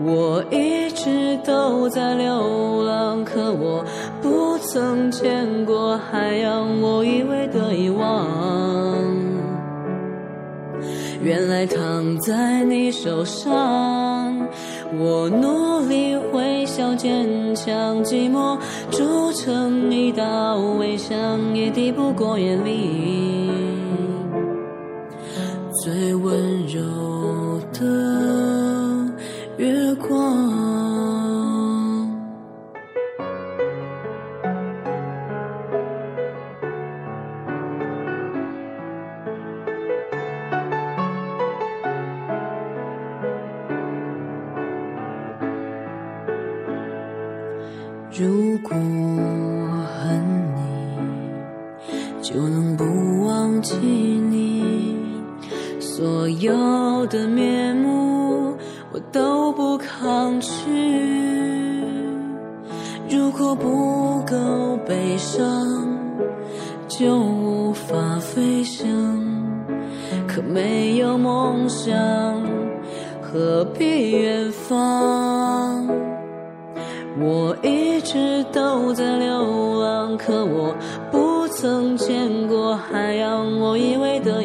我一直都在流浪，可我不曾见过海洋，我以为的遗忘，原来躺在你手上。我努力微笑坚强，寂寞筑成一道围墙，也抵不过眼里最温柔的光。如果恨你，就能不忘记你，所有的面目我都不抗拒。如果不够悲伤，就无法飞翔。可没有梦想，何必远方？我一直都在流浪，可我不曾见过海洋，我以为的